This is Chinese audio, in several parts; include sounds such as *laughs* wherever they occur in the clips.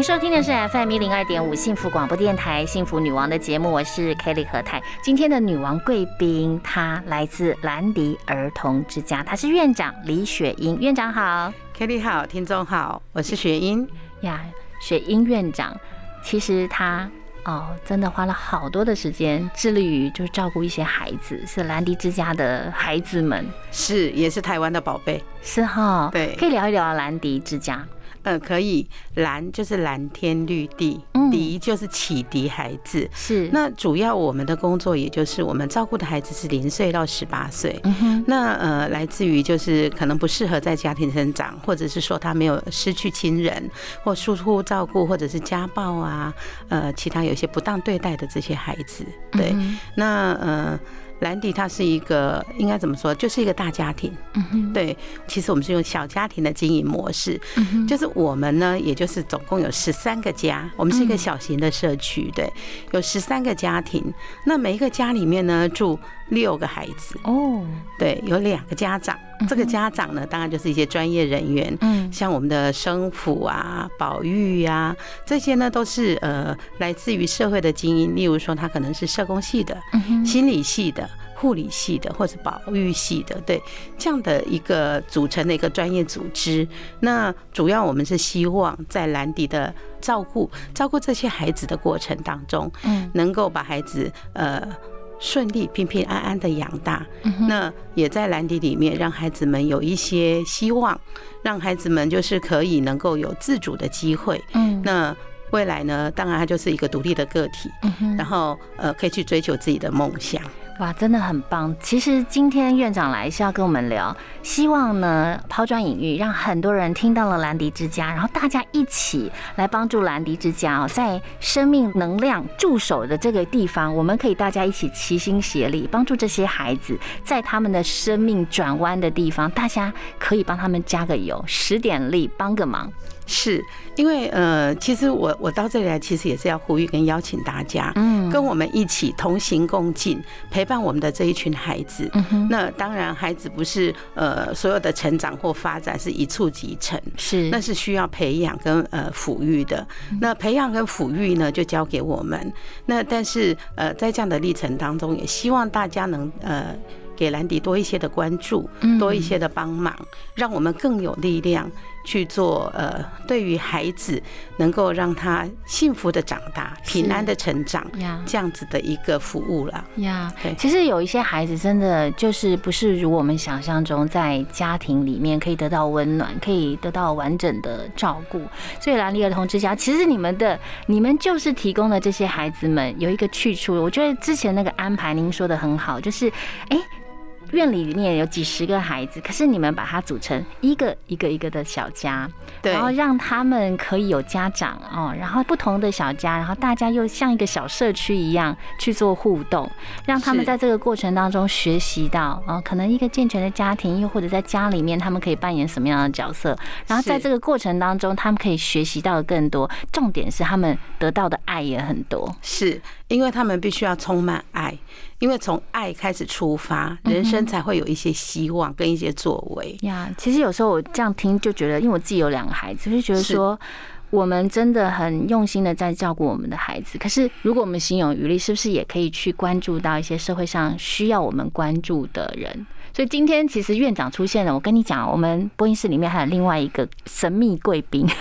您收听的是 FM 一零二点五幸福广播电台幸福女王的节目，我是 Kelly 何太。今天的女王贵宾，她来自兰迪儿童之家，她是院长李雪英。院长好，Kelly 好，听众好，我是雪英呀。雪英院长，其实她哦，真的花了好多的时间，致力于就是照顾一些孩子，是兰迪之家的孩子们，是也是台湾的宝贝，是哈。对，可以聊一聊兰迪之家。呃，可以，蓝就是蓝天绿地，迪就是启迪孩子。是，那主要我们的工作，也就是我们照顾的孩子是零岁到十八岁。那呃，来自于就是可能不适合在家庭生长，或者是说他没有失去亲人，或疏忽照顾，或者是家暴啊，呃，其他有些不当对待的这些孩子。对，那呃。兰迪他是一个应该怎么说，就是一个大家庭。嗯哼，对，其实我们是用小家庭的经营模式。就是我们呢，也就是总共有十三个家，我们是一个小型的社区，对，有十三个家庭。那每一个家里面呢，住六个孩子。哦，对，有两个家长。这个家长呢，当然就是一些专业人员。嗯，像我们的生辅啊、保育呀，这些呢都是呃来自于社会的精英。例如说，他可能是社工系的、心理系的。护理系的或者保育系的，对这样的一个组成的一个专业组织，那主要我们是希望在兰迪的照顾照顾这些孩子的过程当中，嗯，能够把孩子呃顺利平平安安的养大，那也在兰迪里面让孩子们有一些希望，让孩子们就是可以能够有自主的机会，嗯，那未来呢，当然他就是一个独立的个体，嗯然后呃可以去追求自己的梦想。哇，真的很棒！其实今天院长来是要跟我们聊，希望呢抛砖引玉，让很多人听到了兰迪之家，然后大家一起来帮助兰迪之家哦，在生命能量驻守的这个地方，我们可以大家一起齐心协力，帮助这些孩子在他们的生命转弯的地方，大家可以帮他们加个油，使点力，帮个忙。是因为呃，其实我我到这里来，其实也是要呼吁跟邀请大家，嗯，跟我们一起同行共进，陪伴我们的这一群孩子。嗯那当然，孩子不是呃所有的成长或发展是一触即成，是那是需要培养跟呃抚育的。那培养跟抚育呢，就交给我们。那但是呃，在这样的历程当中，也希望大家能呃。给兰迪多一些的关注，多一些的帮忙，让我们更有力量去做。呃，对于孩子能够让他幸福的长大、平安的成长，这样子的一个服务了。呀，对，其实有一些孩子真的就是不是如我们想象中，在家庭里面可以得到温暖，可以得到完整的照顾。所以兰丽儿童之家，其实你们的你们就是提供了这些孩子们有一个去处。我觉得之前那个安排您说的很好，就是哎。院里里面有几十个孩子，可是你们把它组成一个一个一个的小家，对，然后让他们可以有家长哦，然后不同的小家，然后大家又像一个小社区一样去做互动，让他们在这个过程当中学习到哦，可能一个健全的家庭，又或者在家里面他们可以扮演什么样的角色，然后在这个过程当中，他们可以学习到更多，重点是他们得到的爱也很多，是因为他们必须要充满爱。因为从爱开始出发，人生才会有一些希望跟一些作为呀。其实有时候我这样听就觉得，因为我自己有两个孩子，就觉得说我们真的很用心的在照顾我们的孩子。可是如果我们心有余力，是不是也可以去关注到一些社会上需要我们关注的人？所以今天其实院长出现了，我跟你讲，我们播音室里面还有另外一个神秘贵宾。*laughs*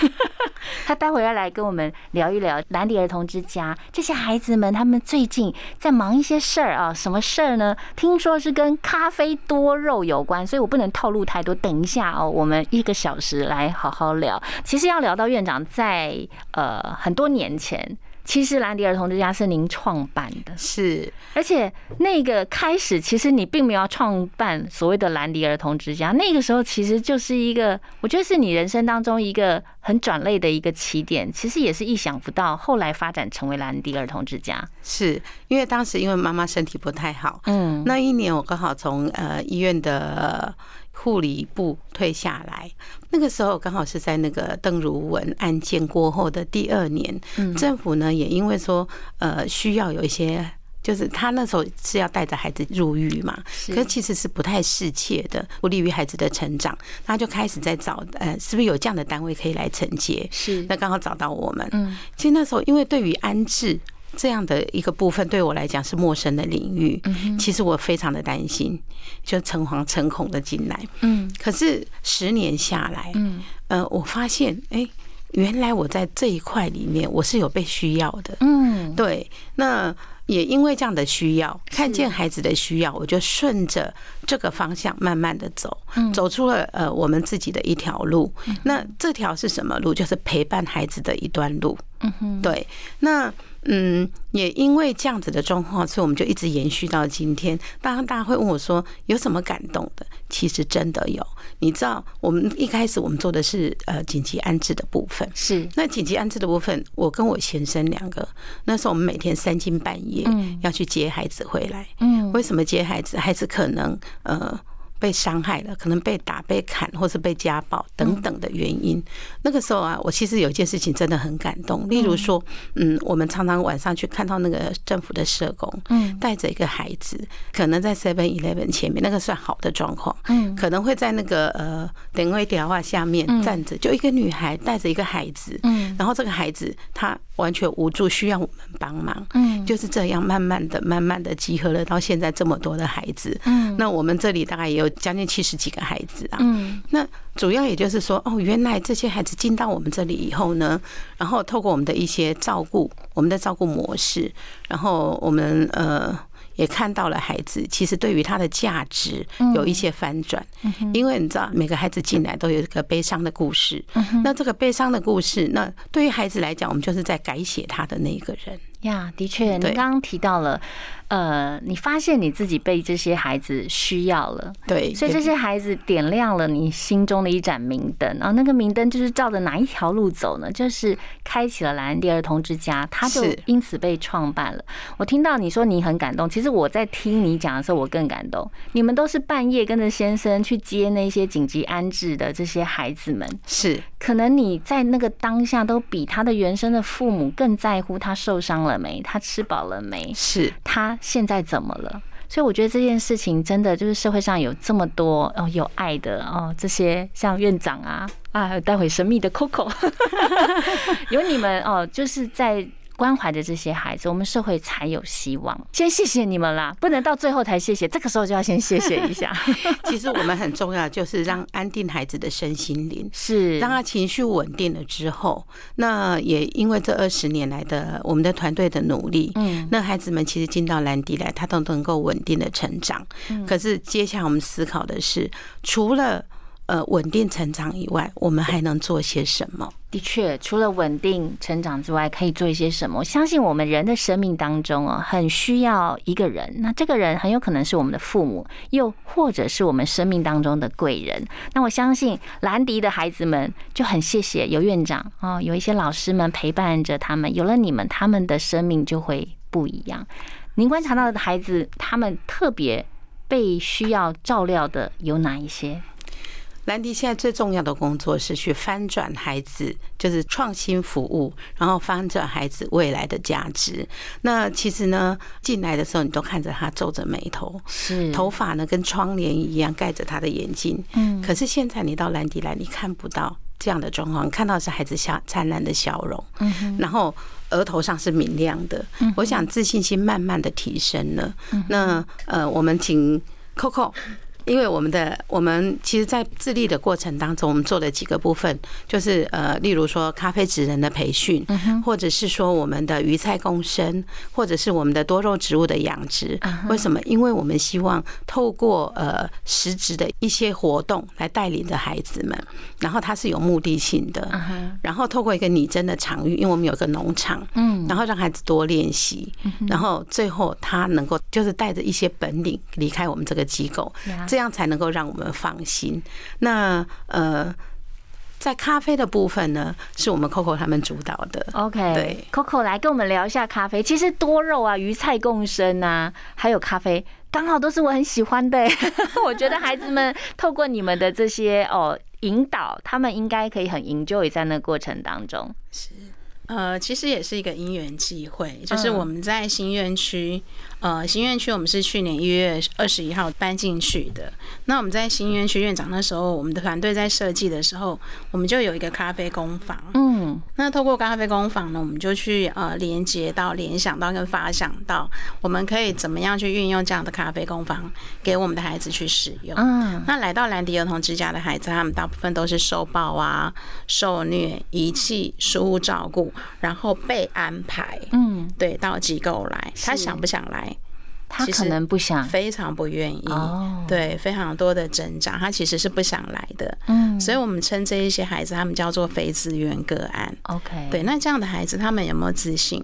他待会要来跟我们聊一聊兰迪儿童之家这些孩子们，他们最近在忙一些事儿啊，什么事儿呢？听说是跟咖啡多肉有关，所以我不能透露太多。等一下哦，我们一个小时来好好聊。其实要聊到院长在呃很多年前。其实兰迪儿童之家是您创办的，是，而且那个开始，其实你并没有要创办所谓的兰迪儿童之家，那个时候其实就是一个，我觉得是你人生当中一个很转类的一个起点，其实也是意想不到，后来发展成为兰迪儿童之家。是因为当时因为妈妈身体不太好，嗯，那一年我刚好从呃医院的。护理部退下来，那个时候刚好是在那个邓如文案件过后的第二年，政府呢也因为说呃需要有一些，就是他那时候是要带着孩子入狱嘛，可是其实是不太适切的，不利于孩子的成长，他就开始在找呃是不是有这样的单位可以来承接，是。那刚好找到我们，嗯，其实那时候因为对于安置。这样的一个部分对我来讲是陌生的领域，其实我非常的担心，就诚惶诚恐的进来。嗯，可是十年下来，嗯，呃，我发现，哎，原来我在这一块里面我是有被需要的。嗯，对，那也因为这样的需要，看见孩子的需要，我就顺着这个方向慢慢的走，走出了呃我们自己的一条路。那这条是什么路？就是陪伴孩子的一段路。嗯哼，对，那。嗯，也因为这样子的状况，所以我们就一直延续到今天。当然，大家会问我说有什么感动的？其实真的有。你知道，我们一开始我们做的是呃紧急安置的部分，是那紧急安置的部分，我跟我先生两个，那时候我们每天三更半夜要去接孩子回来。嗯，为什么接孩子？孩子可能呃。被伤害了，可能被打、被砍，或是被家暴等等的原因。那个时候啊，我其实有一件事情真的很感动。例如说，嗯，我们常常晚上去看到那个政府的社工，嗯，带着一个孩子，可能在 Seven Eleven 前面，那个算好的状况，嗯，可能会在那个呃等位电话下面站着，就一个女孩带着一个孩子，嗯，然后这个孩子他完全无助，需要我们帮忙，嗯，就是这样慢慢的、慢慢的集合了到现在这么多的孩子，嗯，那我们这里大概也有。将近七十几个孩子啊，嗯，那主要也就是说，哦，原来这些孩子进到我们这里以后呢，然后透过我们的一些照顾，我们的照顾模式，然后我们呃也看到了孩子其实对于他的价值有一些翻转，因为你知道每个孩子进来都有一个悲伤的故事，那这个悲伤的故事，那对于孩子来讲，我们就是在改写他的那一个人。呀，的确，你刚刚提到了，呃，你发现你自己被这些孩子需要了，对，所以这些孩子点亮了你心中的一盏明灯，然后那个明灯就是照着哪一条路走呢？就是开启了兰迪儿童之家，他就因此被创办了。我听到你说你很感动，其实我在听你讲的时候，我更感动。你们都是半夜跟着先生去接那些紧急安置的这些孩子们，是可能你在那个当下都比他的原生的父母更在乎他受伤了。了没？他吃饱了没？是他现在怎么了？所以我觉得这件事情真的就是社会上有这么多哦有爱的哦这些像院长啊啊，待会神秘的 Coco，*laughs* 有你们哦，就是在。关怀着这些孩子，我们社会才有希望。先谢谢你们啦，不能到最后才谢谢，这个时候就要先谢谢一下。*laughs* 其实我们很重要，就是让安定孩子的身心灵，是让他情绪稳定了之后，那也因为这二十年来的我们的团队的努力，嗯，那孩子们其实进到兰迪来，他都能够稳定的成长。可是接下来我们思考的是，除了呃，稳定成长以外，我们还能做些什么？的确，除了稳定成长之外，可以做一些什么？我相信我们人的生命当中哦，很需要一个人。那这个人很有可能是我们的父母，又或者是我们生命当中的贵人。那我相信兰迪的孩子们就很谢谢有院长哦，有一些老师们陪伴着他们。有了你们，他们的生命就会不一样。您观察到的孩子，他们特别被需要照料的有哪一些？兰迪现在最重要的工作是去翻转孩子，就是创新服务，然后翻转孩子未来的价值。那其实呢，进来的时候你都看着他皱着眉头，是头发呢跟窗帘一样盖着他的眼睛。嗯，可是现在你到兰迪来，你看不到这样的状况，看到是孩子笑灿烂的笑容，嗯然后额头上是明亮的。嗯，我想自信心慢慢的提升了。那呃，我们请 Coco。因为我们的我们其实，在自立的过程当中，我们做了几个部分，就是呃，例如说咖啡职人的培训，或者是说我们的鱼菜共生，或者是我们的多肉植物的养殖。为什么？因为我们希望透过呃实质的一些活动来带领着孩子们，然后它是有目的性的，然后透过一个拟真的场域，因为我们有个农场，嗯，然后让孩子多练习，然后最后他能够就是带着一些本领离开我们这个机构，这样才能够让我们放心。那呃。在咖啡的部分呢，是我们 Coco 他们主导的。OK，对，Coco 来跟我们聊一下咖啡。其实多肉啊、鱼菜共生啊，还有咖啡，刚好都是我很喜欢的。*laughs* 我觉得孩子们透过你们的这些哦引导，他们应该可以很 enjoy 在那过程当中。是，呃，其实也是一个因缘际会，就是我们在新院区。呃，新院区我们是去年一月二十一号搬进去的。那我们在新院区院长那时候，我们的团队在设计的时候，我们就有一个咖啡工坊。嗯，那透过咖啡工坊呢，我们就去呃连接到、联想到跟发想到，我们可以怎么样去运用这样的咖啡工坊给我们的孩子去使用。嗯，那来到兰迪儿童之家的孩子，他们大部分都是受暴啊、受虐、遗弃、疏忽照顾，然后被安排。嗯，对，到机构来，他想不想来？他可能不想，非常不愿意，对，非常多的挣扎，他其实是不想来的。嗯，所以我们称这一些孩子，他们叫做非自愿个案。OK，对，那这样的孩子，他们有没有自信？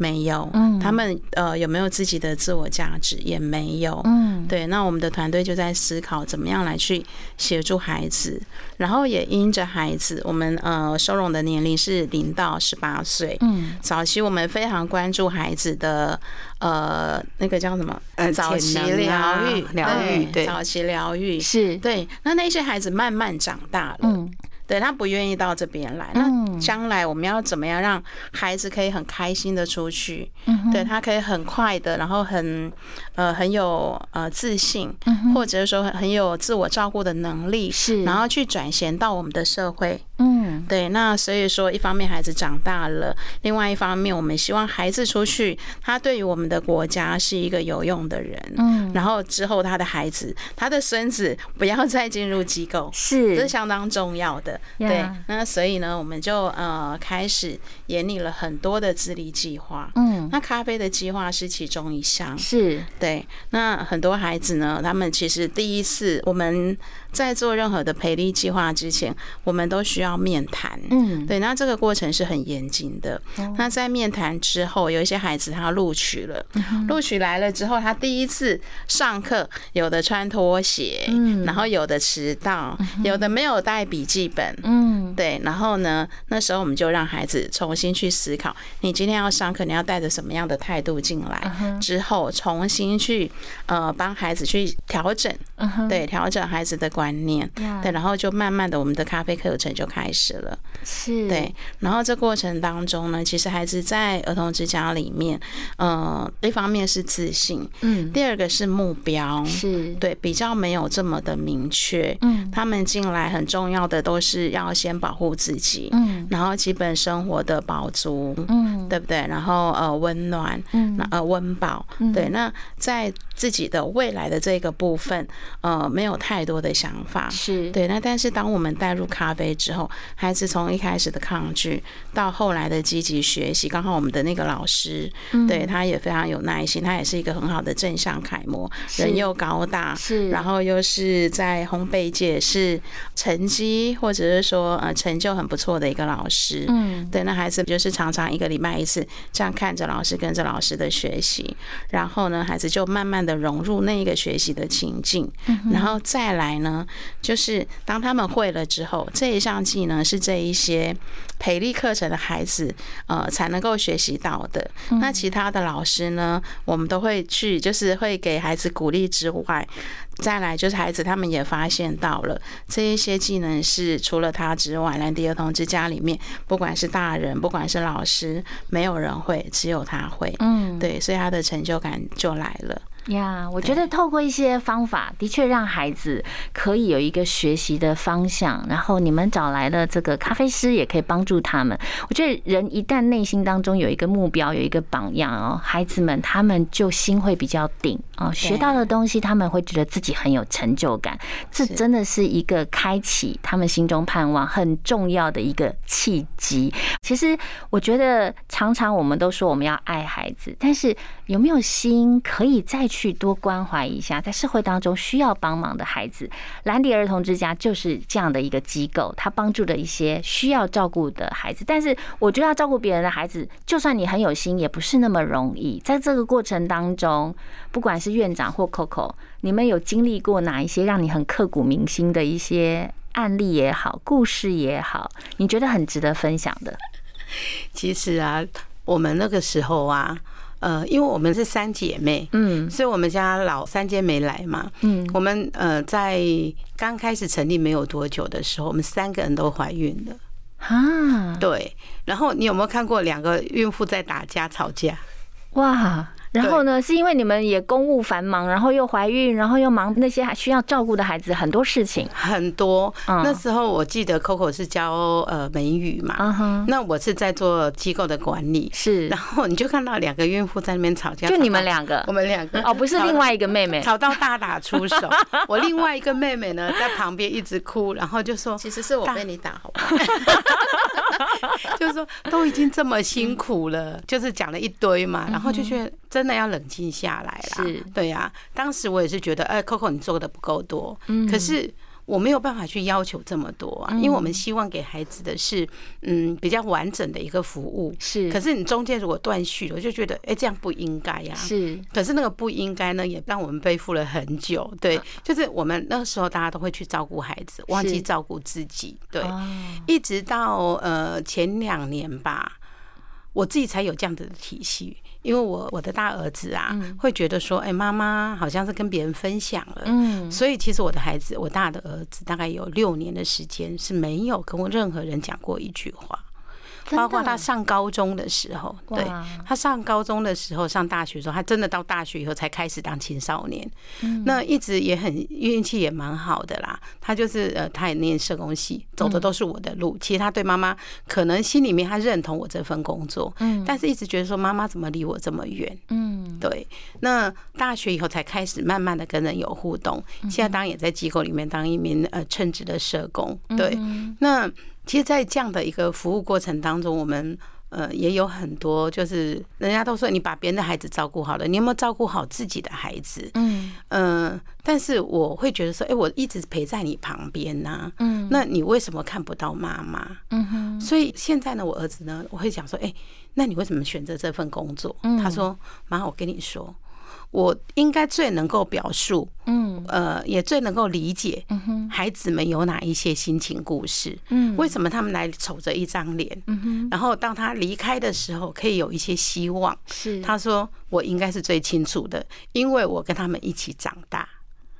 没有，嗯。他们呃有没有自己的自我价值？也没有，嗯，对，那我们的团队就在思考怎么样来去协助孩子，然后也因着孩子，我们呃收容的年龄是零到十八岁，嗯，早期我们非常关注孩子的呃那个叫什么？呃早期疗愈。疗愈对早期疗愈。是。对，那那些孩子慢慢长大了。对他不愿意到这边来，那将来我们要怎么样让孩子可以很开心的出去？对他可以很快的，然后很呃很有呃自信，或者是说很有自我照顾的能力，是，然后去转型到我们的社会。嗯，对，那所以说一方面孩子长大了，另外一方面我们希望孩子出去，他对于我们的国家是一个有用的人。嗯，然后之后他的孩子，他的孙子不要再进入机构，是，这是相当重要的。对，那所以呢，我们就呃开始研拟了很多的自立计划。嗯，那咖啡的计划是其中一项。是，对，那很多孩子呢，他们其实第一次我们。在做任何的培力计划之前，我们都需要面谈。嗯，对，那这个过程是很严谨的。那在面谈之后，有一些孩子他录取了，录取来了之后，他第一次上课，有的穿拖鞋，嗯，然后有的迟到，有的没有带笔记本，嗯，对，然后呢，那时候我们就让孩子重新去思考，你今天要上课，你要带着什么样的态度进来？之后重新去呃帮孩子去调整，对，调整孩子的。观念。对，然后就慢慢的，我们的咖啡课程就开始了。是，对，然后这过程当中呢，其实孩子在儿童之家里面，呃，一方面是自信，嗯，第二个是目标，是。对，比较没有这么的明确，嗯，他们进来很重要的都是要先保护自己，嗯，然后基本生活的保足，嗯，对不对？然后呃，温暖，嗯，呃，温饱，对，那在自己的未来的这个部分，呃，没有太多的想。想法。是。对，那但是当我们带入咖啡之后，孩子从一开始的抗拒到后来的积极学习，刚好我们的那个老师，对他也非常有耐心，他也是一个很好的正向楷模，人又高大，是，然后又是在烘焙界是成绩或者是说呃成就很不错的一个老师，嗯，对，那孩子就是常常一个礼拜一次这样看着老师跟着老师的学习，然后呢，孩子就慢慢的融入那一个学习的情境，然后再来呢。就是当他们会了之后，这一项技能是这一些培力课程的孩子呃才能够学习到的。那其他的老师呢，我们都会去，就是会给孩子鼓励之外，再来就是孩子他们也发现到了这一些技能是除了他之外，兰迪儿童之家里面不管是大人，不管是老师，没有人会，只有他会。嗯，对，所以他的成就感就来了。呀，我觉得透过一些方法，的确让孩子可以有一个学习的方向。然后你们找来了这个咖啡师也可以帮助他们。我觉得人一旦内心当中有一个目标，有一个榜样哦，孩子们他们就心会比较定哦，学到的东西他们会觉得自己很有成就感。这真的是一个开启他们心中盼望很重要的一个契机。其实我觉得常常我们都说我们要爱孩子，但是有没有心可以再去？多关怀一下，在社会当中需要帮忙的孩子，兰迪儿童之家就是这样的一个机构，他帮助了一些需要照顾的孩子。但是，我觉得要照顾别人的孩子，就算你很有心，也不是那么容易。在这个过程当中，不管是院长或 Coco，你们有经历过哪一些让你很刻骨铭心的一些案例也好，故事也好，你觉得很值得分享的？其实啊，我们那个时候啊。呃，因为我们是三姐妹，嗯，所以我们家老三姐没来嘛，嗯，我们呃在刚开始成立没有多久的时候，我们三个人都怀孕了，啊，对，然后你有没有看过两个孕妇在打架吵架？哇！然后呢？是因为你们也公务繁忙，然后又怀孕，然后又忙那些还需要照顾的孩子，很多事情很多。那时候我记得 Coco 是教呃美语嘛，那我是在做机构的管理。是，然后你就看到两个孕妇在那边吵架，就你们两个，我们两个哦，不是另外一个妹妹，吵到大打出手。*laughs* 我另外一个妹妹呢，在旁边一直哭，然后就说：“其实是我被你打，好不好？” *laughs* *laughs* 就是说都已经这么辛苦了，就是讲了一堆嘛，然后就觉得真的要冷静下来啦。是，对呀。当时我也是觉得，哎，Coco 你做的不够多，嗯，可是我没有办法去要求这么多啊，因为我们希望给孩子的是，嗯，比较完整的一个服务。是，可是你中间如果断续了，我就觉得，哎，这样不应该呀。是，可是那个不应该呢，也让我们背负了很久。对，就是我们那个时候大家都会去照顾孩子，忘记照顾自己。对，一直到呃前两年吧，我自己才有这样子的体系。因为我我的大儿子啊，会觉得说，哎，妈妈好像是跟别人分享了，嗯，所以其实我的孩子，我大的儿子大概有六年的时间是没有跟我任何人讲过一句话。包括他上高中的时候，对他上高中的时候，上大学的时候，他真的到大学以后才开始当青少年。那一直也很运气也蛮好的啦。他就是呃，他也念社工系，走的都是我的路。其实他对妈妈可能心里面他认同我这份工作，嗯，但是一直觉得说妈妈怎么离我这么远，嗯，对。那大学以后才开始慢慢的跟人有互动，现在当然也在机构里面当一名呃称职的社工，对，那。其实，在这样的一个服务过程当中，我们呃也有很多，就是人家都说你把别人的孩子照顾好了，你有没有照顾好自己的孩子？嗯嗯，但是我会觉得说，哎，我一直陪在你旁边呐，嗯，那你为什么看不到妈妈？嗯哼，所以现在呢，我儿子呢，我会讲说，哎，那你为什么选择这份工作？他说，妈，我跟你说。我应该最能够表述，嗯，呃，也最能够理解，嗯哼，孩子们有哪一些心情故事，嗯，为什么他们来瞅着一张脸，嗯哼，然后当他离开的时候，可以有一些希望，是，他说我应该是最清楚的，因为我跟他们一起长大，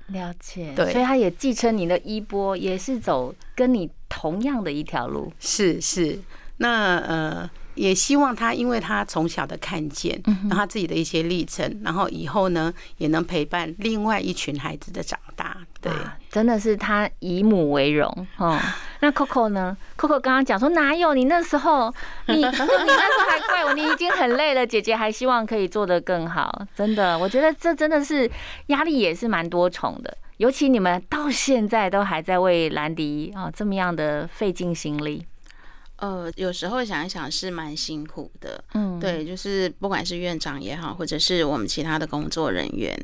了解，对，所以他也继承你的衣钵，也是走跟你同样的一条路，是是，那呃。也希望他，因为他从小的看见，然后他自己的一些历程，然后以后呢，也能陪伴另外一群孩子的长大。对，真的是他以母为荣哦。那 Coco 呢？Coco 刚刚讲说哪有？你那时候，你 *laughs* 你那时候还怪我，你已经很累了。姐姐还希望可以做得更好。真的，我觉得这真的是压力也是蛮多重的。尤其你们到现在都还在为兰迪啊这么样的费尽心力。呃，有时候想一想是蛮辛苦的，嗯，对，就是不管是院长也好，或者是我们其他的工作人员。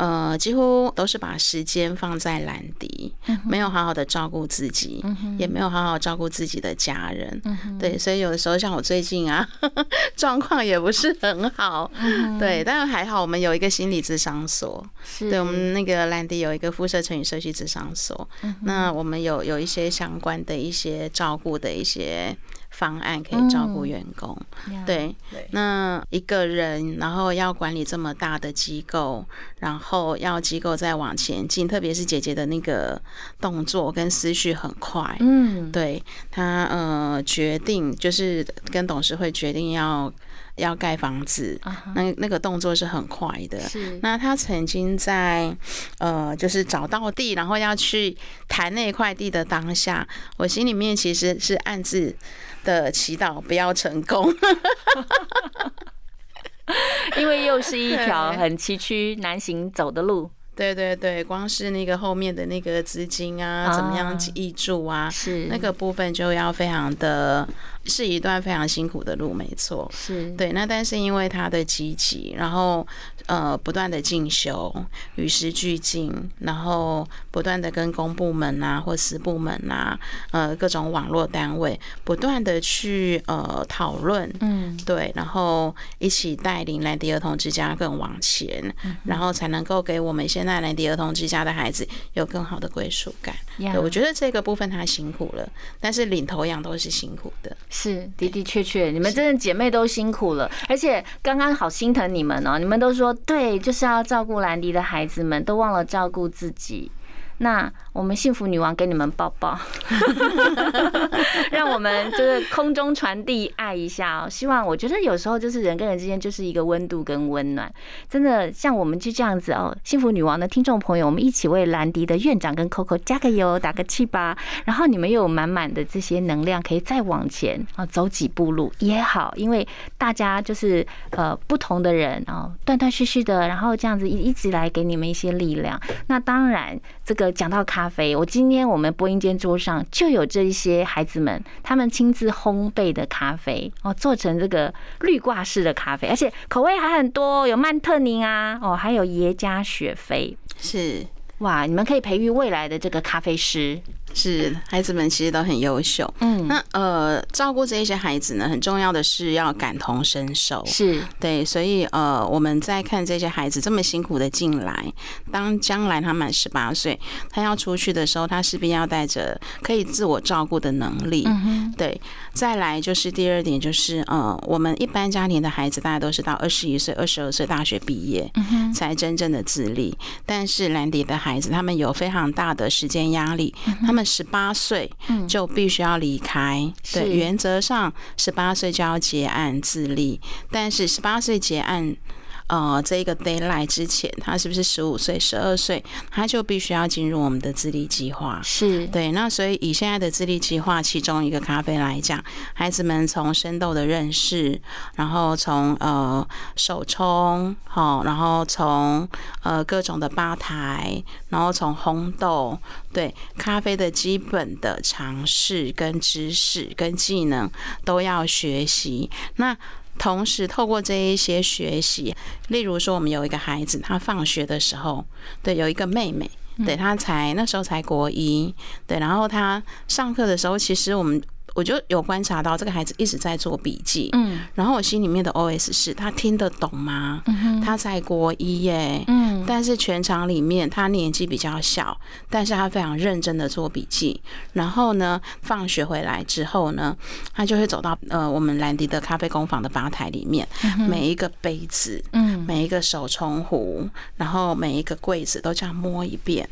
呃，几乎都是把时间放在兰迪，没有好好的照顾自己，也没有好好照顾自己的家人。对，所以有的时候像我最近啊，*laughs* 状况也不是很好。对，但是还好，我们有一个心理咨商所。对，我们那个兰迪有一个辐射成语社区咨商所。那我们有有一些相关的一些照顾的一些。方案可以照顾员工，对，那一个人，然后要管理这么大的机构，然后要机构再往前进，特别是姐姐的那个动作跟思绪很快，嗯，对，她呃决定就是跟董事会决定要要盖房子，那那个动作是很快的。是，那他曾经在呃，就是找到地，然后要去谈那块地的当下，我心里面其实是暗自的祈祷不要成功，因为又是一条 *laughs* 很崎岖难行走的路。对对对，光是那个后面的那个资金啊，怎么样挹注啊，是那个部分就要非常的。是一段非常辛苦的路，没错，是对。那但是因为他的积极，然后呃不断的进修，与时俱进，然后不断的跟公部门啊或私部门啊，呃各种网络单位不断的去呃讨论，嗯，对，然后一起带领兰迪儿童之家更往前，然后才能够给我们现在兰迪儿童之家的孩子有更好的归属感。对，我觉得这个部分他辛苦了，但是领头羊都是辛苦的。是的的确确，你们真的姐妹都辛苦了，而且刚刚好心疼你们哦，你们都说对，就是要照顾兰迪的孩子们，都忘了照顾自己。那我们幸福女王给你们抱抱，*laughs* 让我们就是空中传递爱一下哦。希望我觉得有时候就是人跟人之间就是一个温度跟温暖，真的像我们就这样子哦。幸福女王的听众朋友，我们一起为兰迪的院长跟 Coco 加个油，打个气吧。然后你们有满满的这些能量，可以再往前啊走几步路也好，因为大家就是呃不同的人哦，断断续续的，然后这样子一一直来给你们一些力量。那当然这个。讲到咖啡，我今天我们播音间桌上就有这一些孩子们，他们亲自烘焙的咖啡哦，做成这个绿挂式的咖啡，而且口味还很多，有曼特宁啊，哦，还有耶加雪菲，是哇，你们可以培育未来的这个咖啡师。是孩子们其实都很优秀，嗯，那呃照顾这一些孩子呢，很重要的是要感同身受，是。对，所以呃我们在看这些孩子这么辛苦的进来，当将来他满十八岁，他要出去的时候，他势必要带着可以自我照顾的能力，嗯对，再来就是第二点就是呃我们一般家庭的孩子，大家都是到二十一岁、二十二岁大学毕业，嗯才真正的自立，但是兰迪的孩子他们有非常大的时间压力，他们。十八岁就必须要离开，对，原则上十八岁就要结案自立，但是十八岁结案。呃，这一个 d a y l i g h t 之前，他是不是十五岁、十二岁，他就必须要进入我们的自立计划？是对。那所以以现在的自立计划，其中一个咖啡来讲，孩子们从生豆的认识，然后从呃手冲，好，然后从呃各种的吧台，然后从烘豆，对咖啡的基本的尝试跟知识跟技能都要学习。那同时，透过这一些学习，例如说，我们有一个孩子，他放学的时候，对，有一个妹妹，对，他才那时候才国一，对，然后他上课的时候，其实我们。我就有观察到这个孩子一直在做笔记，嗯，然后我心里面的 OS 是他听得懂吗？嗯他在国一耶，嗯，但是全场里面他年纪比较小，但是他非常认真的做笔记。然后呢，放学回来之后呢，他就会走到呃我们兰迪的咖啡工坊的吧台里面，每一个杯子，嗯，每一个手冲壶，然后每一个柜子都这样摸一遍。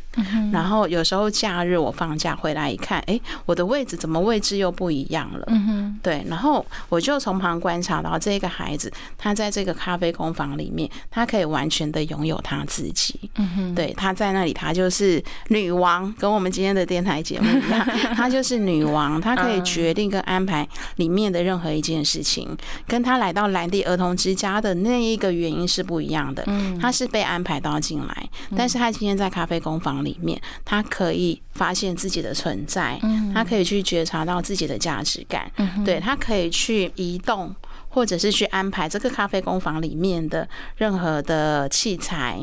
然后有时候假日我放假回来一看，哎，我的位置怎么位置又不？不一样了，嗯，对，然后我就从旁观察到这个孩子，他在这个咖啡工坊里面，他可以完全的拥有他自己，嗯哼，对，他在那里，他就是女王，跟我们今天的电台节目一样，*laughs* 他就是女王，他可以决定跟安排里面的任何一件事情，跟他来到兰迪儿童之家的那一个原因是不一样的，嗯，他是被安排到进来，但是他今天在咖啡工坊里面，他可以发现自己的存在，嗯，他可以去觉察到自己的。价值感，对他可以去移动，或者是去安排这个咖啡工坊里面的任何的器材，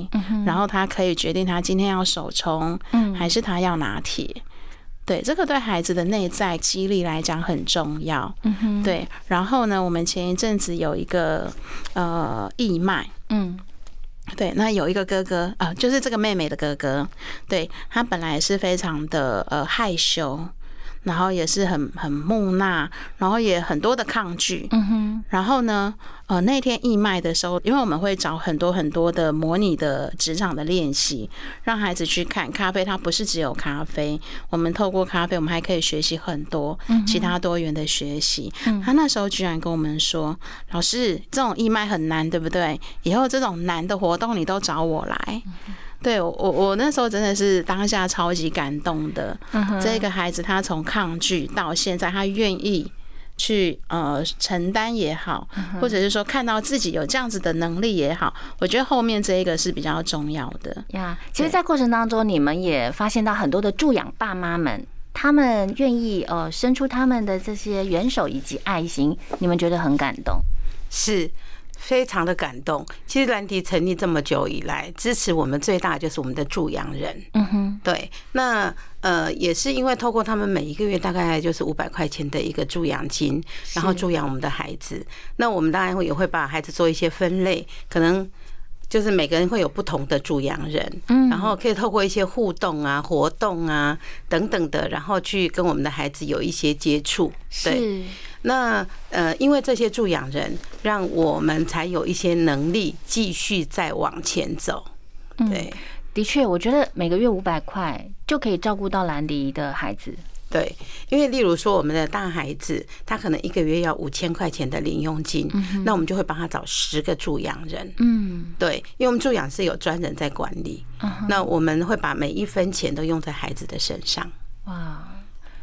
然后他可以决定他今天要手冲，还是他要拿铁。对，这个对孩子的内在激励来讲很重要。对，然后呢，我们前一阵子有一个呃义卖，嗯，对，那有一个哥哥啊，就是这个妹妹的哥哥，对他本来是非常的呃害羞。然后也是很很木讷，然后也很多的抗拒。嗯哼。然后呢，呃，那天义卖的时候，因为我们会找很多很多的模拟的职场的练习，让孩子去看咖啡。它不是只有咖啡，我们透过咖啡，我们还可以学习很多其他多元的学习。他那时候居然跟我们说：“老师，这种义卖很难，对不对？以后这种难的活动，你都找我来。”对我，我那时候真的是当下超级感动的。这个孩子他从抗拒到现在，他愿意去呃承担也好，或者是说看到自己有这样子的能力也好，我觉得后面这一个是比较重要的呀。其实，在过程当中，你们也发现到很多的助养爸妈们，他们愿意呃伸出他们的这些援手以及爱心，你们觉得很感动，是。非常的感动。其实兰迪成立这么久以来，支持我们最大就是我们的助养人。嗯哼，对。那呃，也是因为透过他们每一个月大概就是五百块钱的一个助养金，然后助养我们的孩子。那我们当然会也会把孩子做一些分类，可能就是每个人会有不同的助养人。嗯，然后可以透过一些互动啊、活动啊等等的，然后去跟我们的孩子有一些接触。对。那呃，因为这些助养人，让我们才有一些能力继续再往前走。对，的确，我觉得每个月五百块就可以照顾到兰迪的孩子。对，因为例如说我们的大孩子，他可能一个月要五千块钱的零用金，那我们就会帮他找十个助养人。嗯，对，因为我们助养是有专人在管理，那我们会把每一分钱都用在孩子的身上。哇。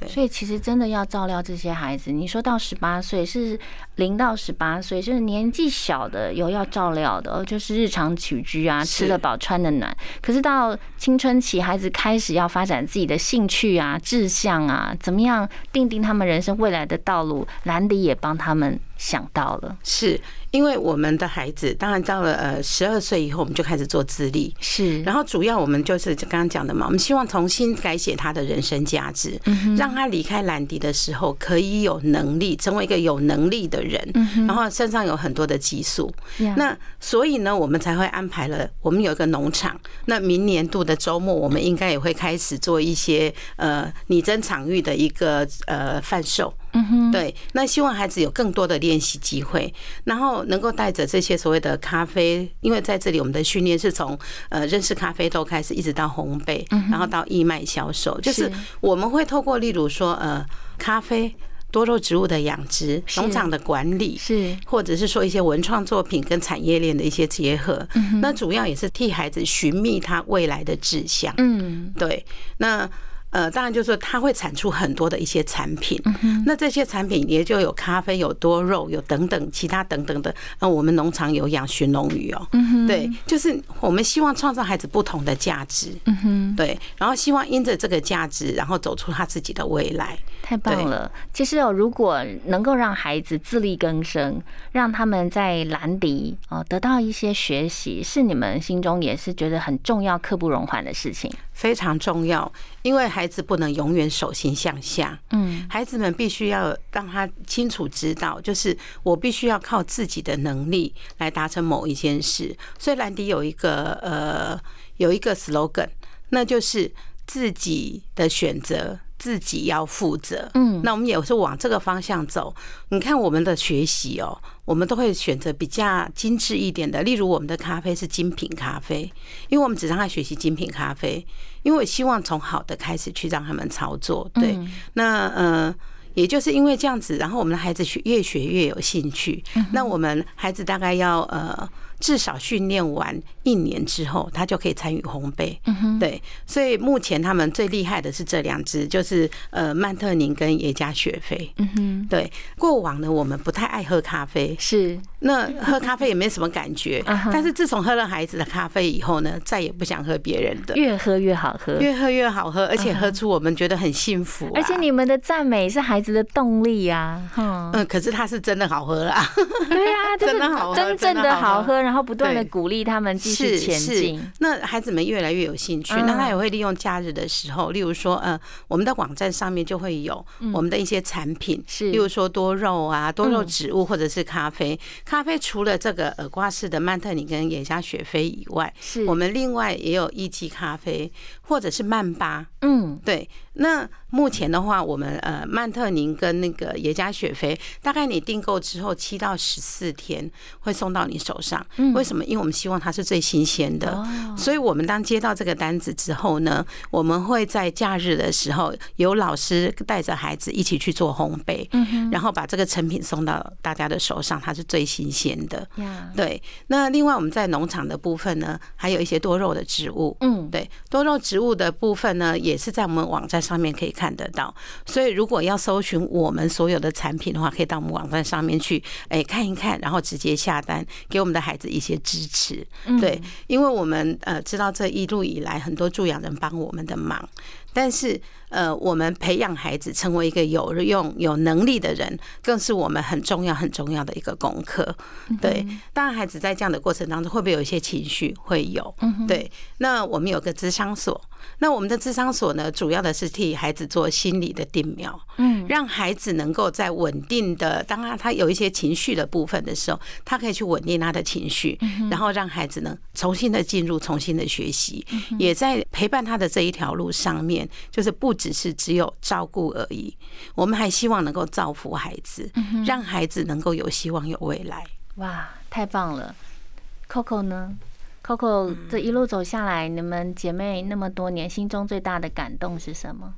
所以其实真的要照料这些孩子。你说到十八岁是零到十八岁，就是年纪小的有要照料的，就是日常起居啊，吃得饱穿得暖。可是到青春期，孩子开始要发展自己的兴趣啊、志向啊，怎么样定定他们人生未来的道路？兰迪也帮他们想到了，是。因为我们的孩子，当然到了呃十二岁以后，我们就开始做自立，是。然后主要我们就是刚刚讲的嘛，我们希望重新改写他的人生价值，让他离开兰迪的时候可以有能力成为一个有能力的人，然后身上有很多的激素。那所以呢，我们才会安排了，我们有一个农场。那明年度的周末，我们应该也会开始做一些呃拟真场域的一个呃贩售。嗯哼，对，那希望孩子有更多的练习机会，然后能够带着这些所谓的咖啡，因为在这里我们的训练是从呃认识咖啡豆开始，一直到烘焙，然后到义卖销售，就是我们会透过例如说呃咖啡多肉植物的养殖、农场的管理，是或者是说一些文创作品跟产业链的一些结合，那主要也是替孩子寻觅他未来的志向。嗯，对，那。呃，当然就是说，它会产出很多的一些产品，那这些产品也就有咖啡、有多肉、有等等其他等等的。那我们农场有养驯龙鱼哦，对，就是我们希望创造孩子不同的价值，嗯对，然后希望因着这个价值，然后走出他自己的未来。太棒了！其实哦，如果能够让孩子自力更生，让他们在兰迪哦得到一些学习，是你们心中也是觉得很重要、刻不容缓的事情。非常重要，因为孩子不能永远手心向下。嗯，孩子们必须要让他清楚知道，就是我必须要靠自己的能力来达成某一件事。所以兰迪有一个呃有一个 slogan，那就是自己的选择。自己要负责，嗯，那我们也是往这个方向走。你看我们的学习哦，我们都会选择比较精致一点的，例如我们的咖啡是精品咖啡，因为我们只让他学习精品咖啡，因为我希望从好的开始去让他们操作。对，那呃，也就是因为这样子，然后我们的孩子学越学越有兴趣。那我们孩子大概要呃。至少训练完一年之后，他就可以参与烘焙。对，所以目前他们最厉害的是这两只，就是呃曼特宁跟耶加雪菲。嗯哼，对。过往呢，我们不太爱喝咖啡，是那喝咖啡也没什么感觉。*laughs* 但是自从喝了孩子的咖啡以后呢，再也不想喝别人的。越喝越好喝，越喝越好喝，而且喝出我们觉得很幸福。而且你们的赞美是孩子的动力呀。嗯，可是它是真的好喝啦。对呀，*laughs* 真的好喝，真正的好喝。然后不断的鼓励他们继续前进，那孩子们越来越有兴趣，那他也会利用假日的时候，例如说，呃，我们的网站上面就会有我们的一些产品，是，例如说多肉啊，多肉植物或者是咖啡。咖啡除了这个耳挂式的曼特尼跟眼加雪菲以外，是。我们另外也有一级咖啡或者是曼巴，嗯，对，那目前的话，我们呃曼特宁跟那个耶加雪菲，大概你订购之后七到十四天会送到你手上。嗯为什么？因为我们希望它是最新鲜的，所以我们当接到这个单子之后呢，我们会在假日的时候有老师带着孩子一起去做烘焙，嗯然后把这个成品送到大家的手上，它是最新鲜的。对。那另外我们在农场的部分呢，还有一些多肉的植物。嗯，对，多肉植物的部分呢，也是在我们网站上面可以看得到。所以如果要搜寻我们所有的产品的话，可以到我们网站上面去，哎，看一看，然后直接下单，给我们的孩子一些支持。对，因为我们呃知道这一路以来很多助养人帮我们的忙。但是，呃，我们培养孩子成为一个有用、有能力的人，更是我们很重要、很重要的一个功课。对，当然，孩子在这样的过程当中，会不会有一些情绪？会有。对，那我们有个智商所。那我们的智商所呢，主要的是替孩子做心理的定苗，嗯，让孩子能够在稳定的，当然他有一些情绪的部分的时候，他可以去稳定他的情绪，然后让孩子呢重新的进入、重新的学习，也在陪伴他的这一条路上面，就是不只是只有照顾而已，我们还希望能够造福孩子，让孩子能够有希望、有未来。哇，太棒了！Coco 呢？Coco 这一路走下来，你们姐妹那么多年，心中最大的感动是什么？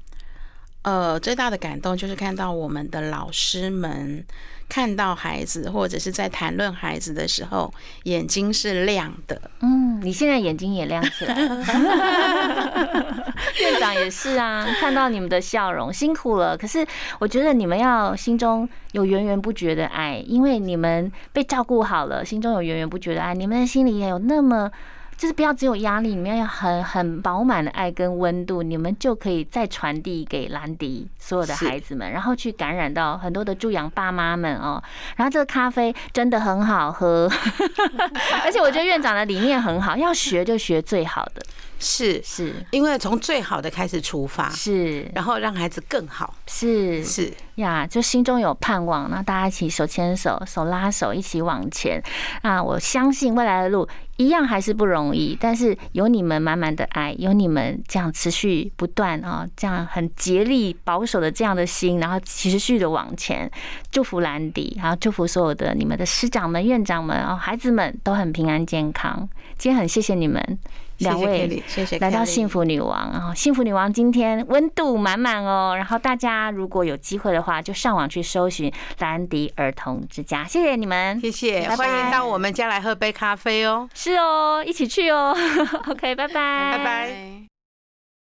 呃，最大的感动就是看到我们的老师们看到孩子，或者是在谈论孩子的时候，眼睛是亮的。嗯，你现在眼睛也亮起来了。*laughs* 院长也是啊，看到你们的笑容，辛苦了。可是我觉得你们要心中有源源不绝的爱，因为你们被照顾好了，心中有源源不绝的爱，你们的心里也有那么。就是不要只有压力，你们要很很饱满的爱跟温度，你们就可以再传递给兰迪所有的孩子们，然后去感染到很多的助养爸妈们哦。然后这个咖啡真的很好喝，*laughs* 而且我觉得院长的理念很好，要学就学最好的。是是，因为从最好的开始出发，是，然后让孩子更好，是是呀，就心中有盼望，那大家一起手牵手、手拉手一起往前啊！我相信未来的路一样还是不容易，但是有你们满满的爱，有你们这样持续不断啊，这样很竭力保守的这样的心，然后持续的往前，祝福兰迪，然后祝福所有的你们的师长们、院长们啊，孩子们都很平安健康。今天很谢谢你们。两位，谢谢来到幸福女王啊！幸福女王今天温度满满哦。然后大家如果有机会的话，就上网去搜寻兰迪儿童之家。谢谢你们，谢谢，欢迎到我们家来喝杯咖啡哦。是哦，一起去哦。*laughs* *laughs* OK，拜拜，拜拜。